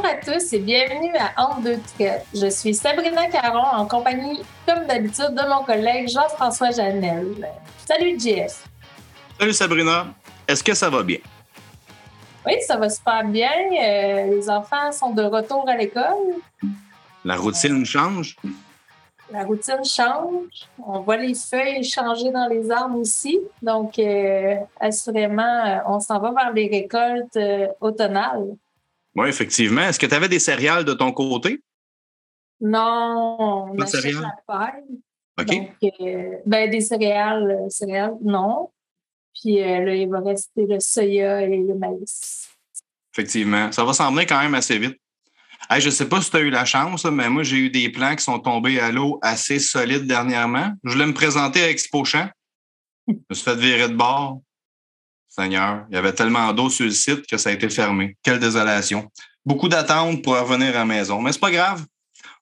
Bonjour à tous et bienvenue à Entre deux traits. Je suis Sabrina Caron en compagnie, comme d'habitude, de mon collègue Jean-François Janel. Salut JF. Salut Sabrina. Est-ce que ça va bien? Oui, ça va super bien. Euh, les enfants sont de retour à l'école. La routine change? La routine change. On voit les feuilles changer dans les arbres aussi. Donc, euh, assurément, euh, on s'en va vers les récoltes automnales. Oui, effectivement. Est-ce que tu avais des céréales de ton côté? Non, on Pas achète la paille. OK. Donc, ben, des céréales, céréales, non. Puis euh, là, il va rester le soya et le maïs. Effectivement. Ça va s'emmener quand même assez vite. je ne sais pas si tu as eu la chance, mais moi, j'ai eu des plants qui sont tombés à l'eau assez solides dernièrement. Je voulais me présenter à Expo Champ. Je me suis fait virer de bord. Seigneur, il y avait tellement d'eau sur le site que ça a été fermé. Quelle désolation. Beaucoup d'attentes pour revenir à la maison. Mais c'est pas grave.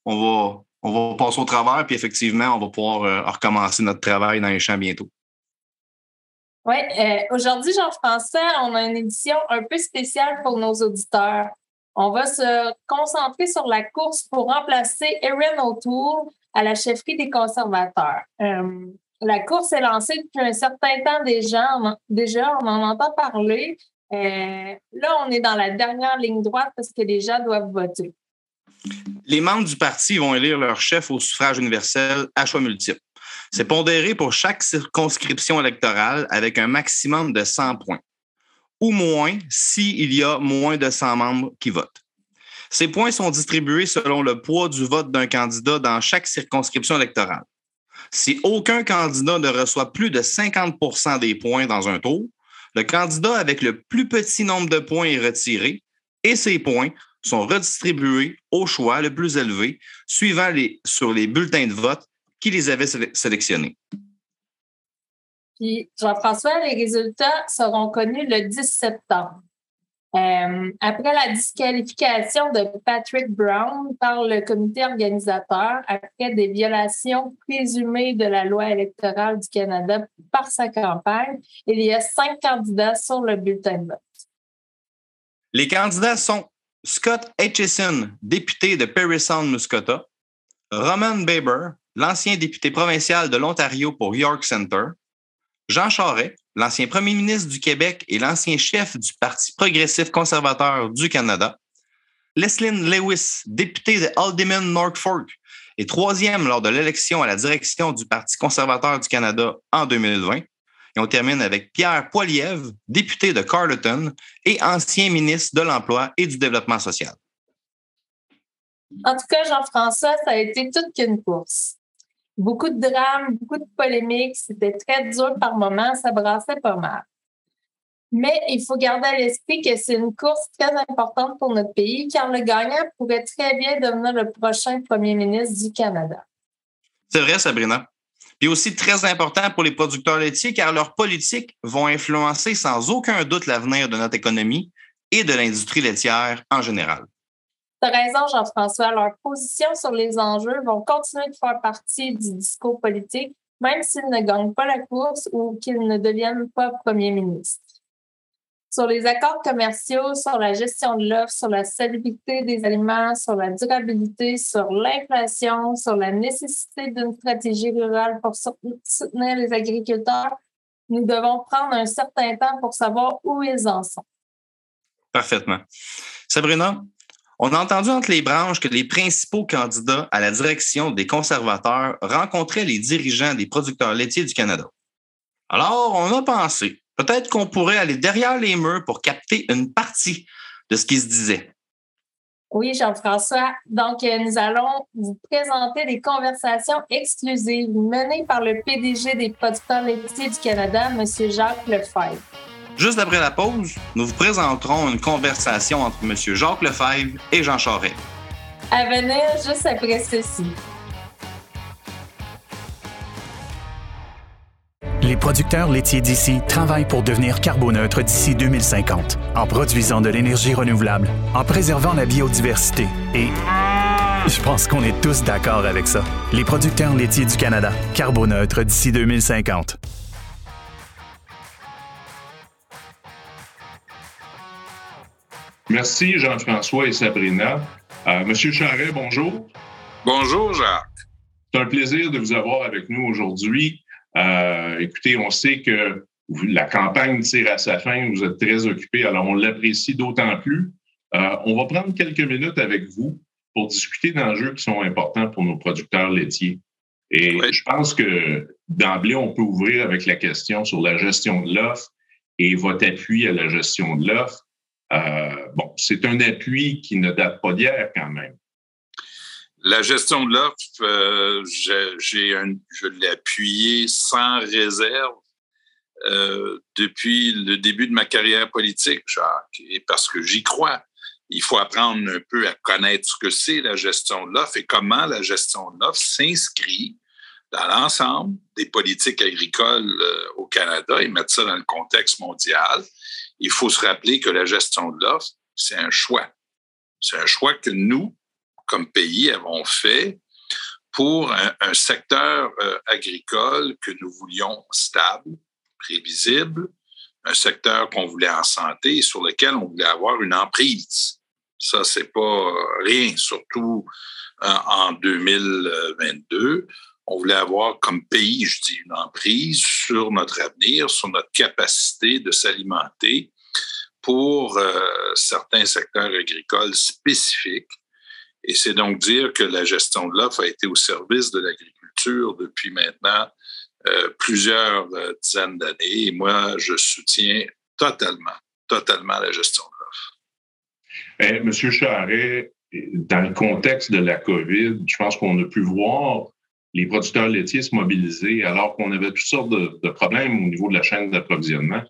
On va, on va passer au travers, puis effectivement, on va pouvoir euh, recommencer notre travail dans les champs bientôt. Oui, euh, aujourd'hui, Jean-François, on a une édition un peu spéciale pour nos auditeurs. On va se concentrer sur la course pour remplacer Erin O'Toole à la chefferie des conservateurs. Euh, la course est lancée depuis un certain temps déjà. On, déjà, on en entend parler. Euh, là, on est dans la dernière ligne droite parce que les gens doivent voter. Les membres du parti vont élire leur chef au suffrage universel à choix multiple. C'est pondéré pour chaque circonscription électorale avec un maximum de 100 points, ou moins s'il y a moins de 100 membres qui votent. Ces points sont distribués selon le poids du vote d'un candidat dans chaque circonscription électorale. Si aucun candidat ne reçoit plus de 50% des points dans un tour, le candidat avec le plus petit nombre de points est retiré et ces points sont redistribués au choix le plus élevé, suivant les, sur les bulletins de vote qui les avait sélectionnés. Puis, Jean-François, les résultats seront connus le 10 septembre. Euh, après la disqualification de Patrick Brown par le comité organisateur, après des violations présumées de la loi électorale du Canada par sa campagne, il y a cinq candidats sur le bulletin de vote. Les candidats sont Scott Aitchison, député de Perry Sound Muscota, Roman Baber, l'ancien député provincial de l'Ontario pour York Center, Jean Charest, l'ancien premier ministre du Québec et l'ancien chef du Parti progressif conservateur du Canada, Leslyn Lewis, députée de Alderman Norfolk et troisième lors de l'élection à la direction du Parti conservateur du Canada en 2020. Et on termine avec Pierre Poilievre, député de Carleton et ancien ministre de l'Emploi et du Développement social. En tout cas, Jean-François, ça a été toute qu'une course beaucoup de drames, beaucoup de polémiques. C'était très dur par moments, ça brassait pas mal. Mais il faut garder à l'esprit que c'est une course très importante pour notre pays, car le gagnant pourrait très bien devenir le prochain premier ministre du Canada. C'est vrai, Sabrina. Puis aussi très important pour les producteurs laitiers, car leurs politiques vont influencer sans aucun doute l'avenir de notre économie et de l'industrie laitière en général. Tu as raison, Jean-François. Leurs positions sur les enjeux vont continuer de faire partie du discours politique, même s'ils ne gagnent pas la course ou qu'ils ne deviennent pas premier ministre. Sur les accords commerciaux, sur la gestion de l'offre, sur la salubrité des aliments, sur la durabilité, sur l'inflation, sur la nécessité d'une stratégie rurale pour soutenir les agriculteurs, nous devons prendre un certain temps pour savoir où ils en sont. Parfaitement. Sabrina, on a entendu entre les branches que les principaux candidats à la direction des conservateurs rencontraient les dirigeants des producteurs laitiers du Canada. Alors, on a pensé, peut-être qu'on pourrait aller derrière les murs pour capter une partie de ce qui se disait. Oui, Jean-François. Donc, euh, nous allons vous présenter des conversations exclusives menées par le PDG des producteurs laitiers du Canada, M. Jacques Lefebvre. Juste après la pause, nous vous présenterons une conversation entre M. Jacques Lefebvre et Jean Charest. À venir juste après ceci. Les producteurs laitiers d'ici travaillent pour devenir carboneutres d'ici 2050, en produisant de l'énergie renouvelable, en préservant la biodiversité et... Je pense qu'on est tous d'accord avec ça. Les producteurs laitiers du Canada, carboneutres d'ici 2050. Merci Jean-François et Sabrina. Euh, Monsieur Charret, bonjour. Bonjour Jacques. C'est un plaisir de vous avoir avec nous aujourd'hui. Euh, écoutez, on sait que la campagne tire à sa fin, vous êtes très occupé, alors on l'apprécie d'autant plus. Euh, on va prendre quelques minutes avec vous pour discuter d'enjeux qui sont importants pour nos producteurs laitiers. Et je pense que d'emblée, on peut ouvrir avec la question sur la gestion de l'offre et votre appui à la gestion de l'offre. Euh, bon, c'est un appui qui ne date pas d'hier quand même. La gestion de l'offre, euh, je l'ai appuyé sans réserve euh, depuis le début de ma carrière politique, Jacques, et parce que j'y crois. Il faut apprendre un peu à connaître ce que c'est la gestion de l'offre et comment la gestion de l'offre s'inscrit dans l'ensemble des politiques agricoles euh, au Canada et mettre ça dans le contexte mondial. Il faut se rappeler que la gestion de l'offre, c'est un choix. C'est un choix que nous, comme pays, avons fait pour un, secteur euh, agricole que nous voulions stable, prévisible, un secteur qu'on voulait en santé et sur lequel on voulait avoir une emprise. Ça, c'est pas rien, surtout euh, en 2022. On voulait avoir comme pays, je dis, une emprise sur notre avenir, sur notre capacité de s'alimenter pour euh, certains secteurs agricoles spécifiques. Et c'est donc dire que la gestion de l'offre a été au service de l'agriculture depuis maintenant euh, plusieurs euh, dizaines d'années. Et moi, je soutiens totalement, totalement la gestion de l'offre. Eh, Monsieur Charret, dans le contexte de la COVID, je pense qu'on a pu voir les producteurs laitiers se mobiliser alors qu'on avait toutes sortes de, problèmes au niveau de la chaîne d'approvisionnement.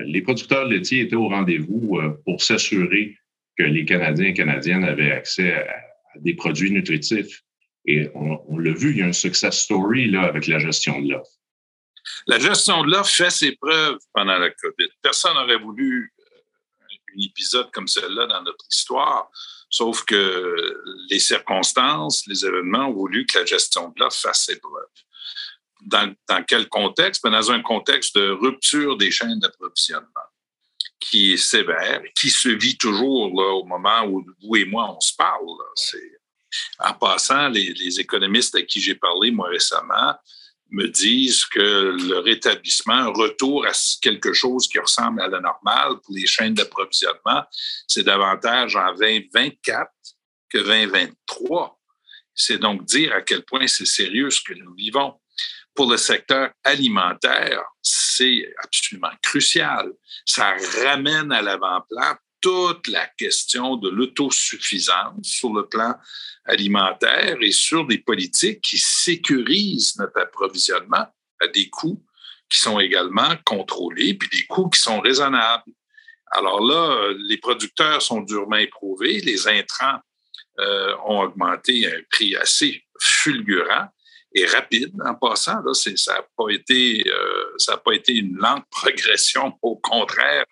Les producteurs laitiers étaient au rendez-vous euh, pour s'assurer que les Canadiens et Canadiennes avaient accès à, des produits nutritifs. Et on, l'a vu, il y a un success story là, avec la gestion de l'offre. La gestion de l'offre fait ses preuves pendant la COVID. Personne n'aurait voulu euh, un épisode comme celle-là dans notre histoire, sauf que les circonstances, les événements ont voulu que la gestion de l'offre fasse ses preuves. Dans, quel contexte? Ben, dans un contexte de rupture des chaînes d'approvisionnement qui est sévère, qui se vit toujours au moment où vous et moi, on se parle. En passant, les, les, économistes à qui j'ai parlé, moi, récemment, me disent que le rétablissement, un retour à quelque chose qui ressemble à la normale pour les chaînes d'approvisionnement, c'est davantage en 2024 que 2023. C'est donc dire à quel point c'est sérieux ce que nous vivons. Pour le secteur alimentaire, c'est absolument crucial. Ça ramène à l'avant-plan toute la question de l'autosuffisance sur le plan alimentaire et sur des politiques qui sécurisent notre approvisionnement à des coûts qui sont également contrôlés, puis des coûts qui sont raisonnables. Alors là, les producteurs sont durement éprouvés, les intrants euh, ont augmenté à un prix assez fulgurant et rapide en passant. Là, ça n'a pas, été, euh, pas été une lente progression, au contraire,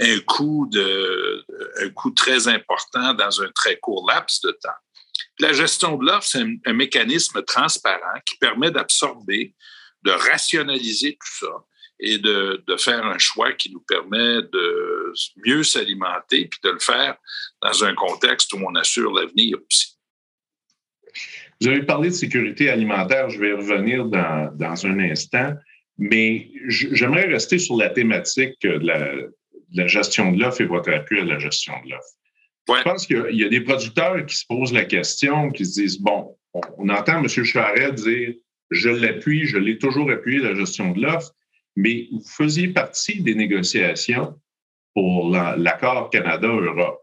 un coût, de, un coût très important dans un très court laps de temps. La gestion de l'offre, c'est un, mécanisme transparent qui permet d'absorber, de rationaliser tout ça et de, de, faire un choix qui nous permet de mieux s'alimenter puis de le faire dans un contexte où on assure l'avenir aussi. Vous avez parlé de sécurité alimentaire, je vais y revenir dans, dans un instant, mais j'aimerais rester sur la thématique de la, la gestion de l'offre et votre appui à la gestion de l'offre. Je pense qu'il y, a des producteurs qui se posent la question, qui se disent, bon, on, entend M. Charret dire, je l'appuie, je l'ai toujours appuyé, la gestion de l'offre, mais vous faisiez partie des négociations pour l'accord Canada-Europe.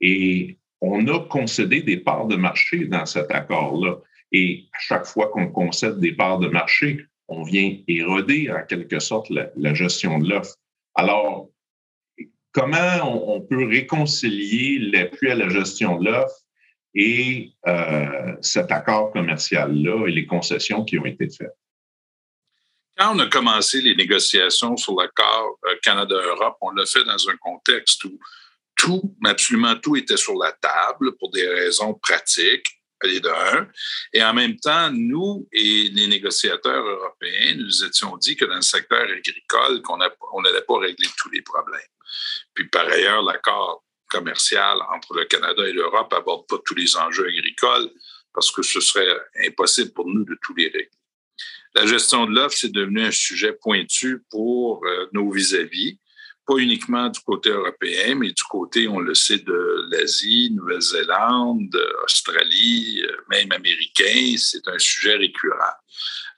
Et on a concédé des parts de marché dans cet accord-là. Et à chaque fois qu'on concède des parts de marché, on vient éroder en quelque sorte la, gestion de l'offre. Alors, comment on, peut réconcilier l'appui à la gestion de l'offre et euh, cet accord commercial-là et les concessions qui ont été faites? Quand on a commencé les négociations sur l'accord euh, Canada-Europe, on l'a fait dans un contexte où tout, absolument tout était sur la table pour des raisons pratiques, et de un. Et en même temps, nous et les négociateurs européens, nous étions dit que dans le secteur agricole, qu'on n'allait pas régler tous les problèmes. Puis par ailleurs, l'accord commerciale entre le Canada et l'Europe n'aborde pas tous les enjeux agricoles parce que ce serait impossible pour nous de tous les régler. La gestion de l'offre, c'est devenu un sujet pointu pour euh, nos vis-à-vis, pas uniquement du côté européen, mais du côté, on le sait, de l'Asie, Nouvelle-Zélande, Australie, euh, même américain. C'est un sujet récurrent.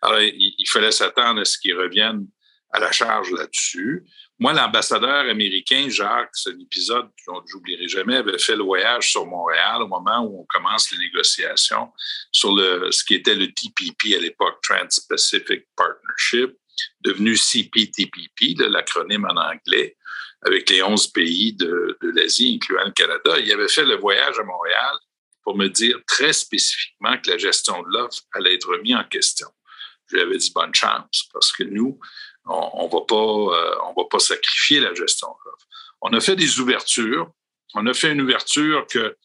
Alors, il, il fallait s'attendre à ce qu'ils reviennent à la charge là-dessus. Moi, l'ambassadeur américain, Jacques, c'est un épisode que j'oublierai jamais, avait fait le voyage sur Montréal au moment où on commence les négociations sur le, ce qui était le TPP à l'époque, Trans-Pacific Partnership, devenu CPTPP, l'acronyme en anglais, avec les 11 pays de, de l'Asie, incluant le Canada. Il avait fait le voyage à Montréal pour me dire très spécifiquement que la gestion de l'offre allait être remise en question. Je lui avais dit bonne chance parce que nous, on ne va, pas, euh, on va pas sacrifier la gestion On a fait des ouvertures. On a fait une ouverture que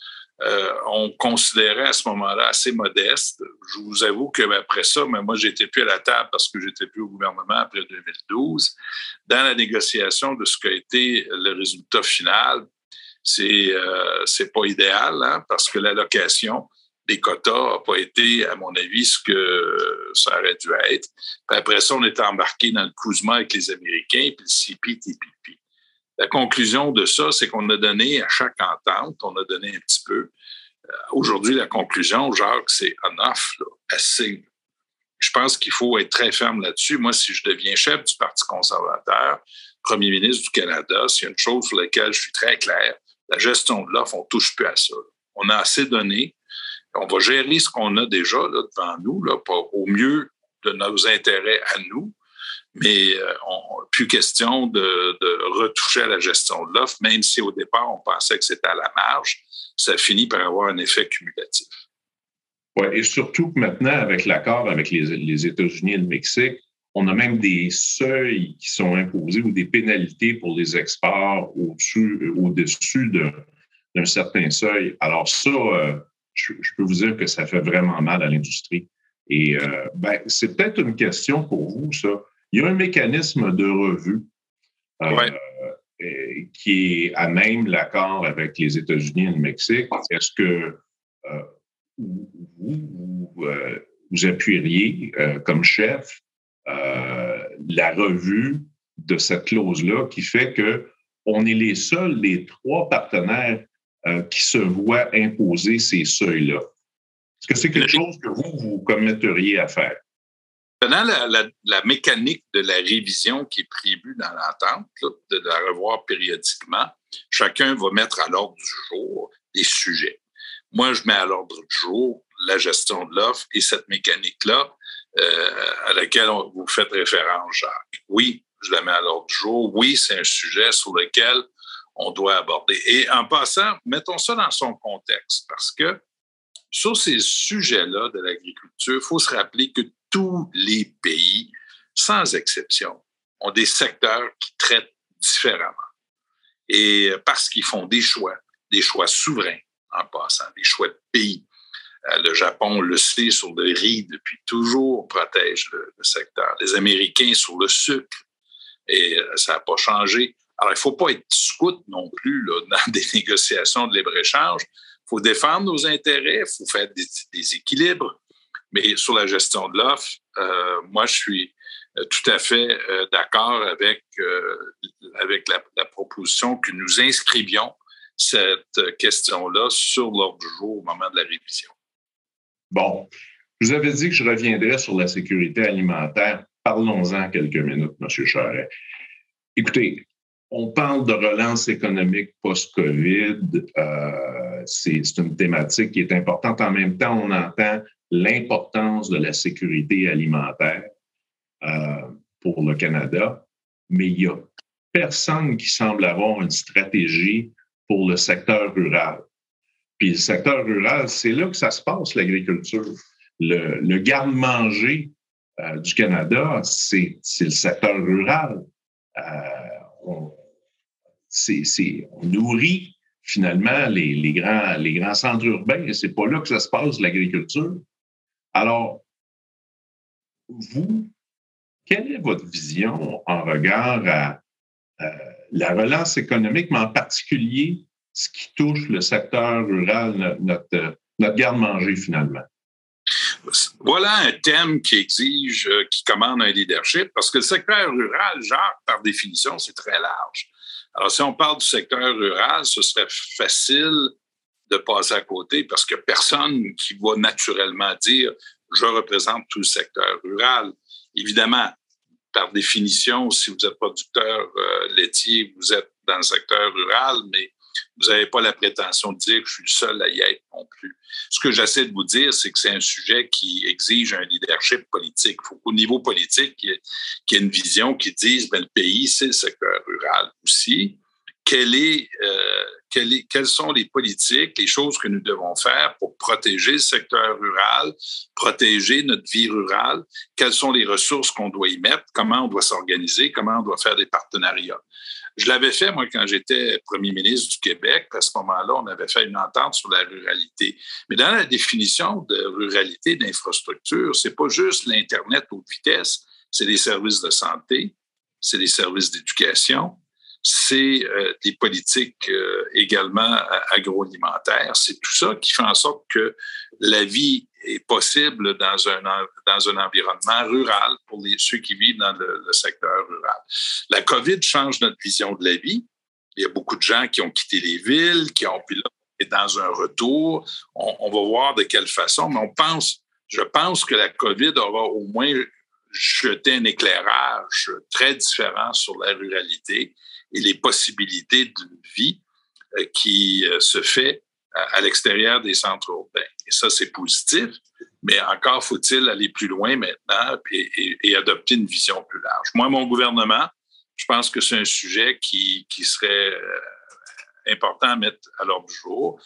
euh, on considérait à ce moment-là assez modeste. Je vous avoue qu'après ça, mais moi, j'étais plus à la table parce que j'étais plus au gouvernement après 2012. Dans la négociation de ce qu'a été le résultat final, c'est euh, c'est pas idéal hein, parce que l'allocation les quotas n'a pas été, à mon avis, ce que ça aurait dû être. Puis après ça, on est embarqué dans le Kuzma avec les Américains, puis le CPTPP. La conclusion de ça, c'est qu'on a donné à chaque entente, on a donné un petit peu. Euh, aujourd'hui, la conclusion, Jacques, c'est enough, là, assez. Je pense qu'il faut être très ferme là-dessus. Moi, si je deviens chef du Parti conservateur, premier ministre du Canada, c'est une chose sur laquelle je suis très clair. La gestion de l'offre, on ne touche plus à ça. On a assez donné on va gérer ce qu'on a déjà devant nous, là, au mieux de nos intérêts à nous, mais euh, plus question de, retoucher à la gestion de l'offre, même si au départ, on pensait que c'était à la marge, ça finit par avoir un effet cumulatif. Oui, et surtout que maintenant, avec l'accord avec les, États-Unis et le Mexique, on a même des seuils qui sont imposés ou des pénalités pour les exports au-dessus, au-dessus d'un certain seuil. Alors ça, euh, je, peux vous dire que ça fait vraiment mal à l'industrie. Et euh, ben, c'est peut-être une question pour vous, ça. Il y a un mécanisme de revue euh, qui est à même l'accord avec les États-Unis et le Mexique. Est-ce que euh, vous, vous, appuieriez comme chef la revue de cette clause-là qui fait que on est les seuls, les trois partenaires euh, qui se voient imposer ces seuils-là. Est-ce que c'est quelque chose que vous, vous commetteriez à faire? Pendant la, mécanique de la révision qui est prévue dans l'entente, de la revoir périodiquement, chacun va mettre à l'ordre du jour des sujets. Moi, je mets à l'ordre du jour la gestion de l'offre et cette mécanique-là euh, à laquelle vous faites référence, Jacques. Oui, je la mets à l'ordre du jour. Oui, c'est un sujet sur lequel on doit aborder. Et en passant, mettons ça dans son contexte, parce que sur ces sujets-là de l'agriculture, il faut se rappeler que tous les pays, sans exception, ont des secteurs qui traitent différemment. Et parce qu'ils font des choix, des choix souverains en passant, des choix de pays. Euh, le Japon le sait sur le riz depuis toujours, protège le, le secteur. Les Américains sur le sucre, et euh, ça n'a pas changé. Alors, il ne faut pas être scout non plus dans des négociations de libre-échange. Il faut défendre nos intérêts, il faut faire des, équilibres. Mais sur la gestion de l'offre, euh, moi, je suis euh, tout à fait euh, d'accord avec, avec la, la, proposition que nous inscrivions cette question-là sur l'ordre du jour au moment de la révision. Bon, je vous avais dit que je reviendrais sur la sécurité alimentaire. Parlons-en quelques minutes, M. Charret. Écoutez, on parle de relance économique post-COVID. Euh, c'est une thématique qui est importante. En même temps, on entend l'importance de la sécurité alimentaire euh, pour le Canada, mais il n'y a personne qui semble avoir une stratégie pour le secteur rural. Puis le secteur rural, c'est là que ça se passe, l'agriculture. Le, garde-manger euh, du Canada, c'est le secteur rural. on, on nourrit finalement les, grands, les grands centres urbains et c'est pas là que ça se passe, l'agriculture. Alors, vous, quelle est votre vision en regard à la relance économique, mais en particulier ce qui touche le secteur rural, notre, notre garde-manger finalement? Voilà un thème qui exige, euh, qui commande un leadership, parce que le secteur rural, genre, par définition, c'est très large. Alors, si on parle du secteur rural, ce serait facile de passer à côté parce que personne qui va naturellement dire je représente tout le secteur rural. Évidemment, par définition, si vous êtes producteur euh, laitier, vous êtes dans le secteur rural, mais vous n'avez pas la prétention de dire que je suis le seul à y être Ce que j'essaie de vous dire, c'est que c'est un sujet qui exige un leadership politique. Il faut qu'au niveau politique, il y, ait, une vision qui dise ben, le pays, c'est le secteur rural aussi. est, euh, quelles sont les politiques, les choses que nous devons faire pour protéger le secteur rural, protéger notre vie rurale, quelles sont les ressources qu'on doit y mettre, comment on doit s'organiser, comment on doit faire des partenariats. Je l'avais fait, moi, quand j'étais premier ministre du Québec. À ce moment-là, on avait fait une entente sur la ruralité. Mais dans la définition de ruralité, d'infrastructure, c'est pas juste l'Internet haute vitesse, c'est les services de santé, c'est les services d'éducation, c'est euh, des politiques euh, également euh, agroalimentaires. C'est tout ça qui fait en sorte que la vie est possible dans un, dans un environnement rural pour les, ceux qui vivent dans le, secteur rural. La COVID change notre vision de la vie. Il y a beaucoup de gens qui ont quitté les villes, qui ont pu là, dans un retour. On, on, va voir de quelle façon, mais on pense, je pense que la COVID aura au moins jeté un éclairage très différent sur la ruralité et les possibilités d'une vie euh, qui euh, se fait à, l'extérieur des centres urbains. Et ça, c'est positif, mais encore faut-il aller plus loin maintenant et, adopter une vision plus large. Moi, mon gouvernement, je pense que c'est un sujet qui, qui serait euh, important à mettre à l'ordre du jour.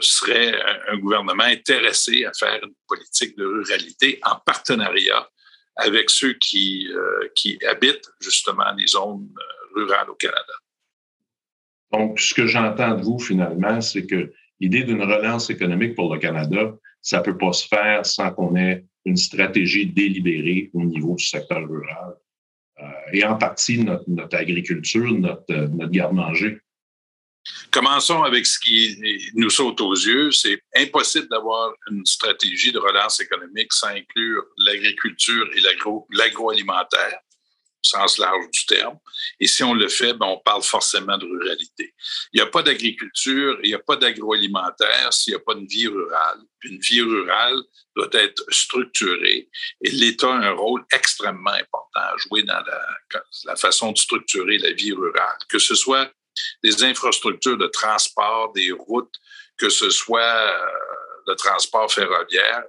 serait un, gouvernement intéressé à faire une politique de ruralité en partenariat avec ceux qui, qui habitent justement les zones au Canada. Donc, ce que j'entends de vous finalement, c'est que l'idée d'une relance économique pour le Canada, ça ne peut pas se faire sans qu'on ait une stratégie délibérée au niveau du secteur rural. Euh, et en partie notre, agriculture, notre, notre garde-manger. Commençons avec ce qui nous saute aux yeux. C'est impossible d'avoir une stratégie de relance économique sans inclure l'agriculture et l'agroalimentaire sens large du terme. Et si on le fait, ben, on parle forcément de ruralité. Il n'y a pas d'agriculture, il n'y a pas d'agroalimentaire s'il n'y a pas une vie rurale. Une vie rurale doit être structurée et l'État a un rôle extrêmement important à jouer dans la, la façon de structurer la vie rurale, que ce soit des infrastructures de transport, des routes, que ce soit euh, le transport ferroviaire,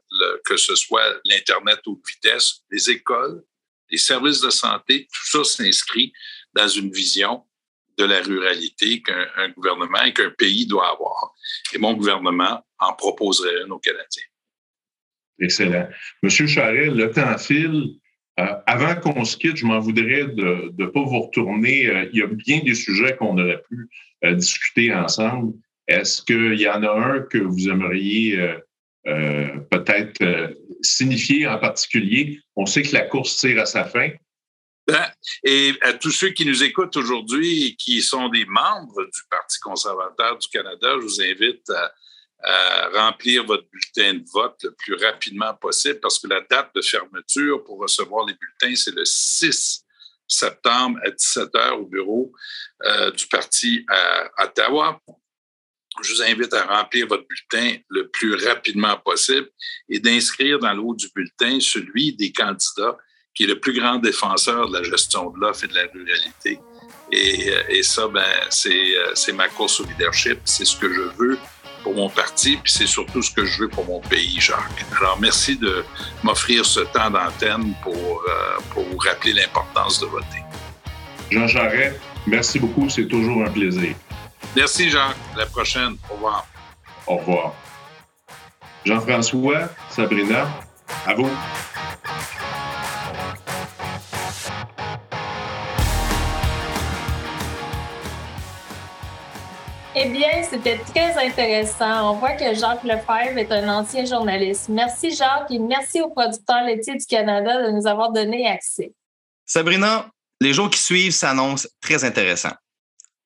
que ce soit l'Internet haute vitesse, les écoles, les services de santé, tout ça s'inscrit dans une vision de la ruralité qu'un gouvernement et qu'un pays doit avoir. Et mon gouvernement en proposerait une aux Canadiens. Excellent. Monsieur Charest, le temps file. Euh, avant qu'on se quitte, je m'en voudrais de ne pas vous retourner. Euh, il y a bien des sujets qu'on aurait pu euh, discuter ensemble. Est-ce qu'il y en a un que vous aimeriez euh, peut-être euh, signifier en particulier? On sait que la course tire à sa fin. Ben, et à tous ceux qui nous écoutent aujourd'hui et qui sont des membres du Parti conservateur du Canada, je vous invite à, remplir votre bulletin de vote le plus rapidement possible parce que la date de fermeture pour recevoir les bulletins, c'est le 6 septembre à 17 h au bureau euh, du Parti à Ottawa je vous invite à remplir votre bulletin le plus rapidement possible et d'inscrire dans le haut du bulletin celui des candidats qui est le plus grand défenseur de la gestion de l'offre et de la ruralité. Et, euh, ça, ben, euh, c'est ma course au leadership. C'est ce que je veux pour mon parti, puis c'est surtout ce que je veux pour mon pays, Jacques. Alors, merci de m'offrir ce temps d'antenne pour, euh, pour vous rappeler l'importance de voter. Jean Charest, merci beaucoup. C'est toujours un plaisir. Merci, Jean. À la prochaine. Au revoir. Au revoir. Jean-François, Sabrina, à vous. Eh bien, c'était très intéressant. On voit que Jacques Lefebvre est un ancien journaliste. Merci Jacques et merci aux producteurs laitiers du Canada de nous avoir donné accès. Sabrina, les jours qui suivent s'annoncent très intéressants.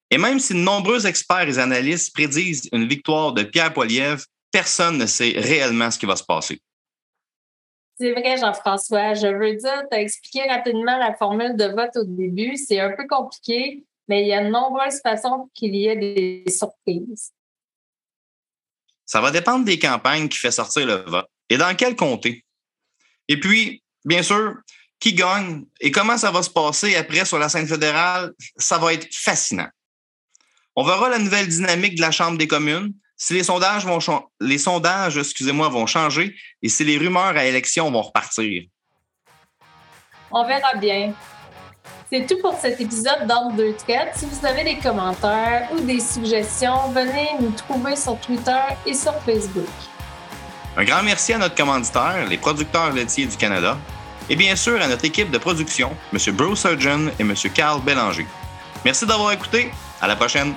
Et même si de nombreux experts et analystes prédisent une victoire de Pierre Poilievre, personne ne sait réellement ce qui va se passer. C'est vrai, Jean-François. Je veux dire, tu as expliqué rapidement la formule de vote au début. C'est un peu compliqué, mais il y a de nombreuses façons qu'il y ait des surprises. Ça va dépendre des campagnes qui fait sortir le vote et dans quel comté. Et puis, bien sûr, qui gagne et comment ça va se passer après sur la scène fédérale, ça va être fascinant. On verra la nouvelle dynamique de la Chambre des communes, si les sondages vont les sondages, excusez-moi, vont changer et si les rumeurs à élection vont repartir. On verra bien. C'est tout pour cet épisode d'Ordre de traite. Si vous avez des commentaires ou des suggestions, venez nous trouver sur Twitter et sur Facebook. Un grand merci à notre commanditaire, les producteurs laitiers du Canada, et bien sûr à notre équipe de production, M. Bruce Surgeon et M. Carl Bélanger. Merci d'avoir écouté. À la prochaine.